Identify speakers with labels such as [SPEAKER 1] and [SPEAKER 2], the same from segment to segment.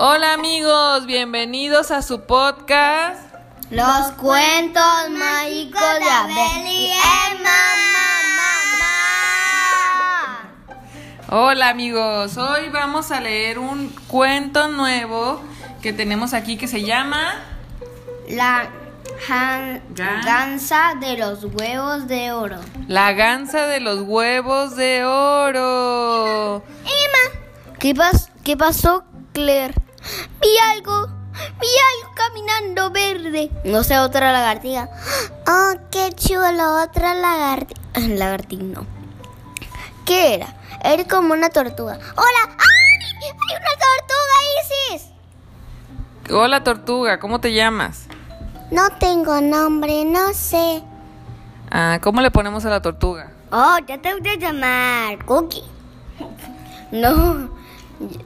[SPEAKER 1] Hola amigos, bienvenidos a su podcast.
[SPEAKER 2] Los cuentos mágicos de Abel y Emma.
[SPEAKER 1] Hola amigos, hoy vamos a leer un cuento nuevo que tenemos aquí que se llama
[SPEAKER 2] La
[SPEAKER 1] Gan-
[SPEAKER 2] gansa de los huevos de oro.
[SPEAKER 1] La gansa de los huevos de oro.
[SPEAKER 2] Emma. ¿Qué, pas- ¿Qué pasó, Claire? Vi algo. Vi algo caminando verde. No sé, otra lagartija. Oh, qué chulo, otra lagartija. Lagartija, no. ¿Qué era? Era como una tortuga. ¡Hola! ¡Ay! ¡Hay una tortuga, Isis!
[SPEAKER 1] Hola tortuga, ¿cómo te llamas?
[SPEAKER 2] No tengo nombre, no sé.
[SPEAKER 1] Ah, ¿cómo le ponemos a la tortuga?
[SPEAKER 2] Oh, ya te voy a llamar Cookie. No,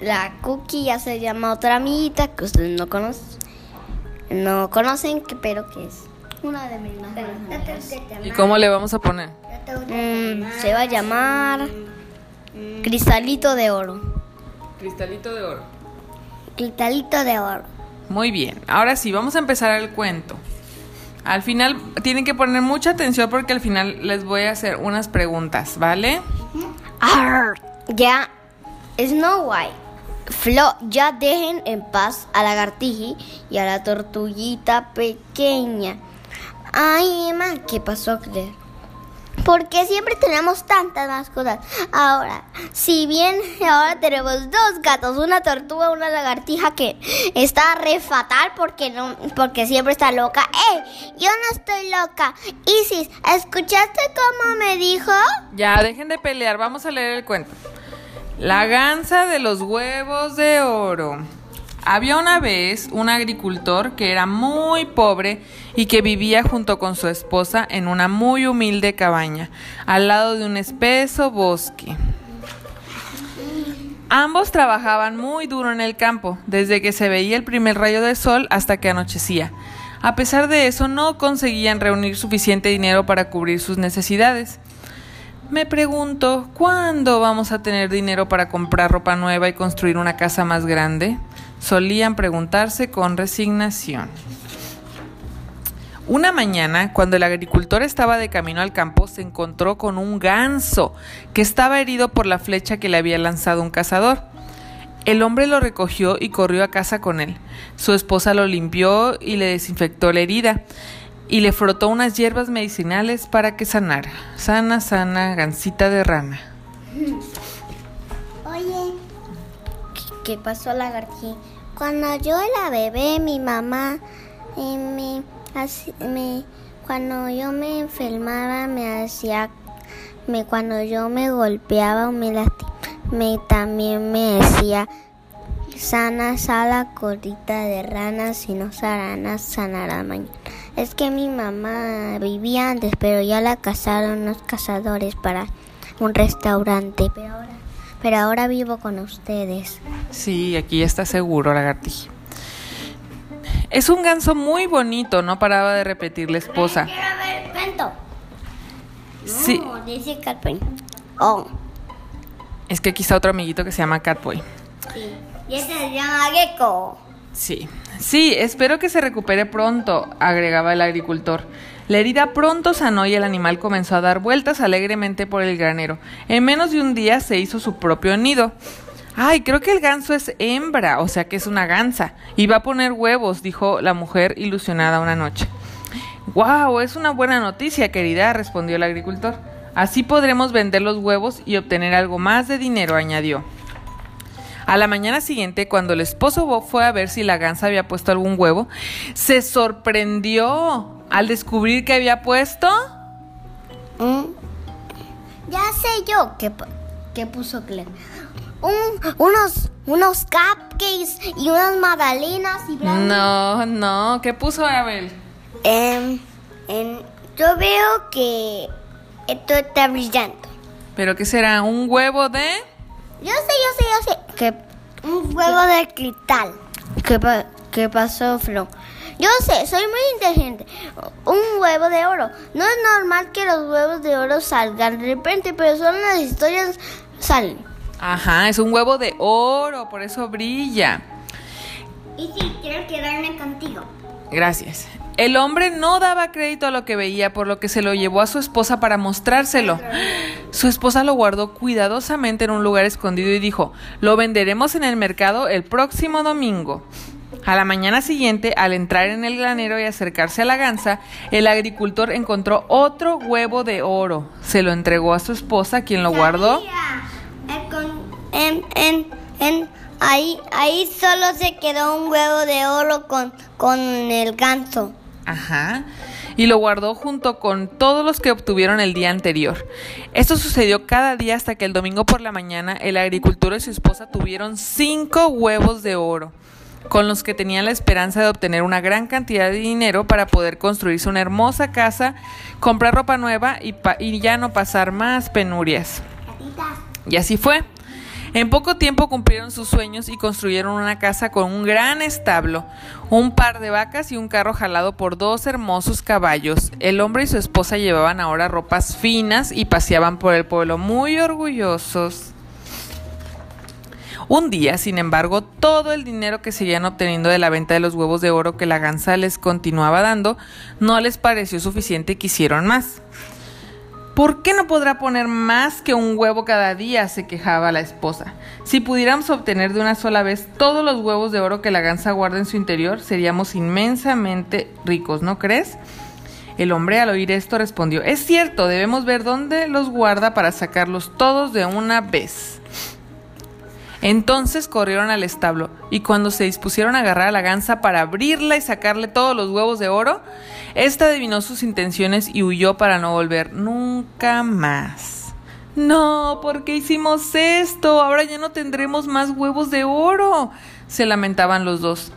[SPEAKER 2] la Cookie ya se llama otra amiguita que ustedes no conocen. No conocen, que- pero que es una de mis mejores amigas.
[SPEAKER 1] ¿Y cómo le vamos a poner?
[SPEAKER 2] Mm, se va a llamar Cristalito de Oro.
[SPEAKER 1] Cristalito de oro.
[SPEAKER 2] Cristalito de Oro.
[SPEAKER 1] Muy bien, ahora sí, vamos a empezar el cuento. Al final tienen que poner mucha atención porque al final les voy a hacer unas preguntas, ¿vale?
[SPEAKER 2] Arr, ya, Snow White. Flo, ya dejen en paz a la lagartiji y a la tortuguita pequeña. Ay, Emma, ¿qué pasó, Claire? Porque siempre tenemos tantas mascotas. Ahora, si bien ahora tenemos dos gatos, una tortuga, una lagartija que está re fatal porque no, porque siempre está loca. ¡Eh! Yo no estoy loca. Isis, ¿escuchaste cómo me dijo?
[SPEAKER 1] Ya, dejen de pelear, vamos a leer el cuento. La gansa de los huevos de oro. Había una vez un agricultor que era muy pobre y que vivía junto con su esposa en una muy humilde cabaña, al lado de un espeso bosque. Ambos trabajaban muy duro en el campo, desde que se veía el primer rayo de sol hasta que anochecía. A pesar de eso, no conseguían reunir suficiente dinero para cubrir sus necesidades. Me pregunto, ¿cuándo vamos a tener dinero para comprar ropa nueva y construir una casa más grande? Solían preguntarse con resignación. Una mañana, cuando el agricultor estaba de camino al campo, se encontró con un ganso que estaba herido por la flecha que le había lanzado un cazador. El hombre lo recogió y corrió a casa con él. Su esposa lo limpió y le desinfectó la herida y le frotó unas hierbas medicinales para que sanara. Sana, sana, gansita de rana.
[SPEAKER 2] Oye, ¿qué pasó, lagartija? Cuando yo era bebé, mi mamá eh, me, me- cuando yo me enfermaba, me hacía, me, cuando yo me golpeaba o me lastimaba, también me decía, sana, sala, corita de rana, si no sarana, sanará mañana. Es que mi mamá vivía antes, pero ya la casaron los cazadores para un restaurante, pero ahora, pero ahora vivo con ustedes.
[SPEAKER 1] Sí, aquí está seguro, lagartija. Es un ganso muy bonito, no paraba de repetir la esposa.
[SPEAKER 2] Quiero ver el cuento.
[SPEAKER 1] Sí,
[SPEAKER 2] No, dice Catherine. Oh,
[SPEAKER 1] es que aquí está otro amiguito que se llama Catboy.
[SPEAKER 2] sí. Y este se llama Gecko.
[SPEAKER 1] Sí, sí, espero que se recupere pronto, agregaba el agricultor. La herida pronto sanó y el animal comenzó a dar vueltas alegremente por el granero. En menos de un día se hizo su propio nido. Ay, creo que el ganso es hembra, o sea que es una gansa. Y va a poner huevos, dijo la mujer ilusionada una noche. ¡Wow! Es una buena noticia, querida, respondió el agricultor. Así podremos vender los huevos y obtener algo más de dinero, añadió. A la mañana siguiente, cuando el esposo Bob fue a ver si la gansa había puesto algún huevo, se sorprendió al descubrir que había puesto.
[SPEAKER 2] Mm. Ya sé yo qué, pu- qué puso Claire. Un- unos, unos cupcakes y unas magdalenas y bla, bla.
[SPEAKER 1] No, no, ¿qué puso Abel?
[SPEAKER 2] Em, yo veo que esto está brillando.
[SPEAKER 1] ¿Pero qué será? ¿Un huevo de...?
[SPEAKER 2] Yo sé, yo sé, yo sé. Que un huevo de cristal. ¿Qué, pa- qué pasó, Flo? Yo sé, soy muy inteligente. Un huevo de oro. No es normal que los huevos de oro salgan de repente, pero solo las historias salen.
[SPEAKER 1] Ajá, es un huevo de oro, por eso brilla.
[SPEAKER 2] Y sí, quiero quedarme contigo.
[SPEAKER 1] Gracias. El hombre no daba crédito a lo que veía, por lo que se lo llevó a su esposa para mostrárselo. Su esposa lo guardó cuidadosamente en un lugar escondido y dijo, lo venderemos en el mercado el próximo domingo. A la mañana siguiente, al entrar en el granero y acercarse a la gansa, el agricultor encontró otro huevo de oro. Se lo entregó a su esposa, quien lo guardó.
[SPEAKER 2] En, ahí, ahí solo se quedó un huevo de oro con, con el ganso.
[SPEAKER 1] Ajá. Y lo guardó junto con todos los que obtuvieron el día anterior. Esto sucedió cada día hasta que el domingo por la mañana el agricultor y su esposa tuvieron cinco huevos de oro, con los que tenían la esperanza de obtener una gran cantidad de dinero para poder construirse una hermosa casa, comprar ropa nueva y, y ya no pasar más penurias. Y así fue. En poco tiempo cumplieron sus sueños y construyeron una casa con un gran establo, un par de vacas y un carro jalado por dos hermosos caballos. El hombre y su esposa llevaban ahora ropas finas y paseaban por el pueblo muy orgullosos. Un día, sin embargo, todo el dinero que seguían obteniendo de la venta de los huevos de oro que la gansa les continuaba dando no les pareció suficiente y quisieron más. ¿Por qué no podrá poner más que un huevo cada día? se quejaba la esposa. Si pudiéramos obtener de una sola vez todos los huevos de oro que la gansa guarda en su interior, seríamos inmensamente ricos, ¿no crees? El hombre al oír esto respondió, es cierto, debemos ver dónde los guarda para sacarlos todos de una vez. Entonces corrieron al establo y cuando se dispusieron a agarrar a la gansa para abrirla y sacarle todos los huevos de oro, ésta adivinó sus intenciones y huyó para no volver nunca más. No, ¿por qué hicimos esto? Ahora ya no tendremos más huevos de oro, se lamentaban los dos.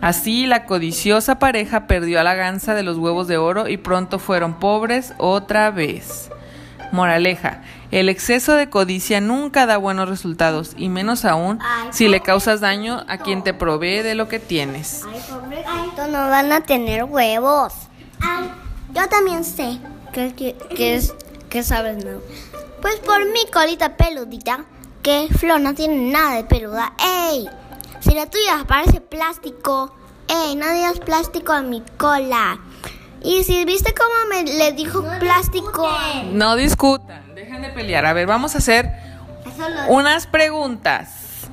[SPEAKER 1] Así la codiciosa pareja perdió a la gansa de los huevos de oro y pronto fueron pobres otra vez. Moraleja, el exceso de codicia nunca da buenos resultados y menos aún si le causas daño a quien te provee de lo que tienes.
[SPEAKER 2] Ay, no van a tener huevos. yo también sé.
[SPEAKER 3] ¿Qué, es, qué sabes, no?
[SPEAKER 2] Pues por mi colita peludita, que Flo no tiene nada de peluda. ¡Ey! Si la tuya parece plástico, ¡ey! No digas plástico a mi cola. Y si viste cómo me le dijo plástico.
[SPEAKER 1] No discutan de pelear. A ver, vamos a hacer unas preguntas.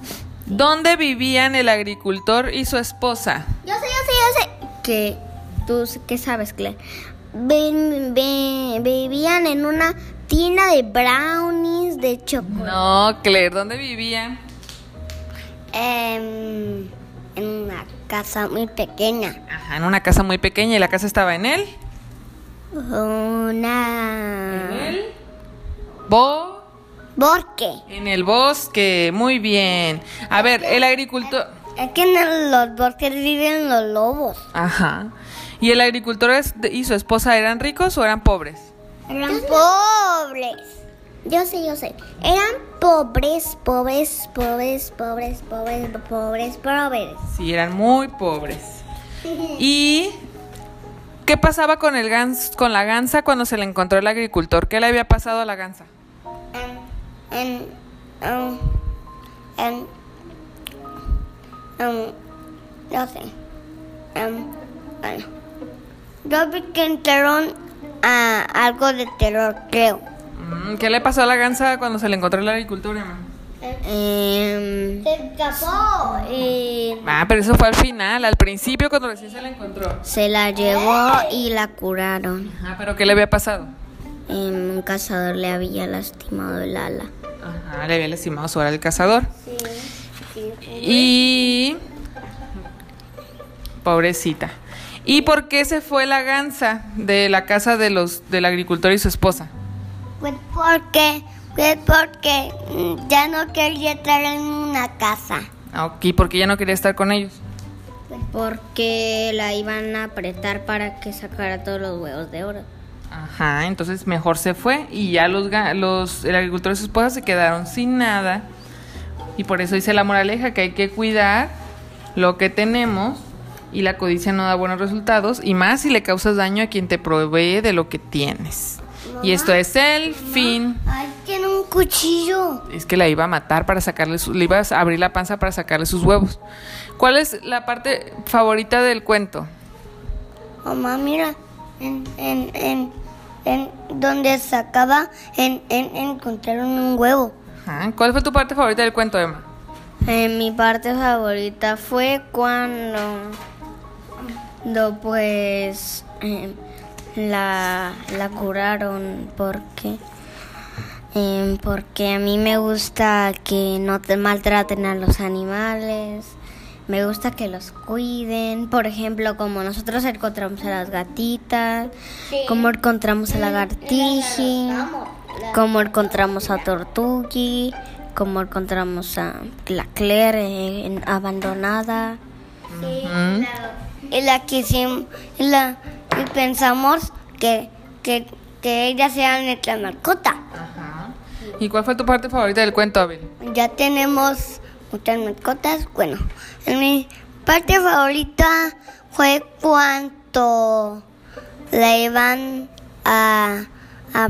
[SPEAKER 1] ¿Dónde vivían el agricultor y su esposa?
[SPEAKER 2] Yo sé, yo sé, yo sé.
[SPEAKER 3] ¿Qué? ¿Tú qué sabes, Claire?
[SPEAKER 2] vivían en una tienda de brownies de chocolate.
[SPEAKER 1] No, Claire, ¿dónde vivían?
[SPEAKER 2] en una casa muy pequeña.
[SPEAKER 1] Ajá, en una casa muy pequeña. ¿Y la casa estaba en él?
[SPEAKER 2] Una...
[SPEAKER 1] ¿En él? Bo
[SPEAKER 2] Bosque.
[SPEAKER 1] En el bosque, muy bien. A ver, el agricultor...
[SPEAKER 2] Es que en los bosques viven los lobos.
[SPEAKER 1] Ajá. ¿Y el agricultor y su esposa eran ricos o eran pobres?
[SPEAKER 2] Eran pobres. Yo sé, yo sé. Eran pobres, pobres, pobres, pobres, pobres, pobres, pobres.
[SPEAKER 1] Sí, eran muy pobres. ¿Y qué pasaba con el gans, con la gansa cuando se le encontró el agricultor? ¿Qué le había pasado a la gansa?
[SPEAKER 2] en, en, en, en, no sé, bueno, yo vi que entraron a algo de terror, creo.
[SPEAKER 1] Mm, ¿Qué le pasó a la gansa cuando se le encontró el agricultor,
[SPEAKER 2] eh, se escapó y...
[SPEAKER 1] Ah, pero eso fue al final, al principio cuando recién se la encontró.
[SPEAKER 3] Se la llevó y la curaron.
[SPEAKER 1] Ah, pero ¿qué le había pasado?
[SPEAKER 3] un cazador le había lastimado el ala.
[SPEAKER 1] Ajá, le había lastimado su ala el cazador. Sí. Y... Pobrecita. ¿Y por qué se fue la gansa de la casa de los del agricultor y su esposa?
[SPEAKER 2] Pues porque, pues porque ya no quería estar en una casa.
[SPEAKER 1] Ah, ok, ¿por qué ya no quería estar con ellos?
[SPEAKER 3] Pues porque la iban a apretar para que sacara todos los huevos de oro.
[SPEAKER 1] Ajá, entonces mejor se fue y ya los, los el agricultor y su esposa se quedaron sin nada. Y por eso dice la moraleja que hay que cuidar lo que tenemos y la codicia no da buenos resultados y más si le causas daño a quien te provee de lo que tienes. Y esto es el fin.
[SPEAKER 2] Hay que nunca
[SPEAKER 3] cuchillo?
[SPEAKER 1] Es que la iba a matar para sacarle su, le iba a abrir la panza para sacarle sus huevos. ¿Cuál es la parte favorita del cuento?
[SPEAKER 3] Mamá, mira, en, en, en, en donde sacaba, en, en, encontraron un huevo.
[SPEAKER 1] Ajá. ¿Cuál fue tu parte favorita del cuento, Emma?
[SPEAKER 2] Eh, mi parte favorita fue cuando, cuando pues eh, la, la curaron porque eh, porque a mí me gusta que no te maltraten a los animales. Me gusta que los cuiden. Por ejemplo, como nosotros encontramos a las gatitas, como encontramos a la lagartiji, como encontramos a Tortugi, como encontramos a la Claire eh, en- abandonada.
[SPEAKER 3] Y la quisimos, y, la, y pensamos que, que, que ella sea nuestra mascota.
[SPEAKER 1] Ajá. ¿Y cuál fue tu parte favorita del cuento, Abel?
[SPEAKER 3] Ya tenemos muchas mascotas. Bueno, mi parte favorita fue cuando la iban a, a,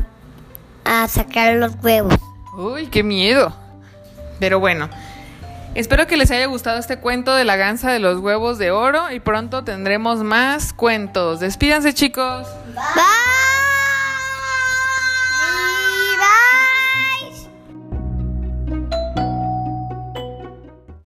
[SPEAKER 3] a sacar los huevos.
[SPEAKER 1] Uy, qué miedo. Pero bueno, espero que les haya gustado este cuento de la gansa de los huevos de oro y pronto tendremos más cuentos. Despídanse chicos.
[SPEAKER 3] Bye.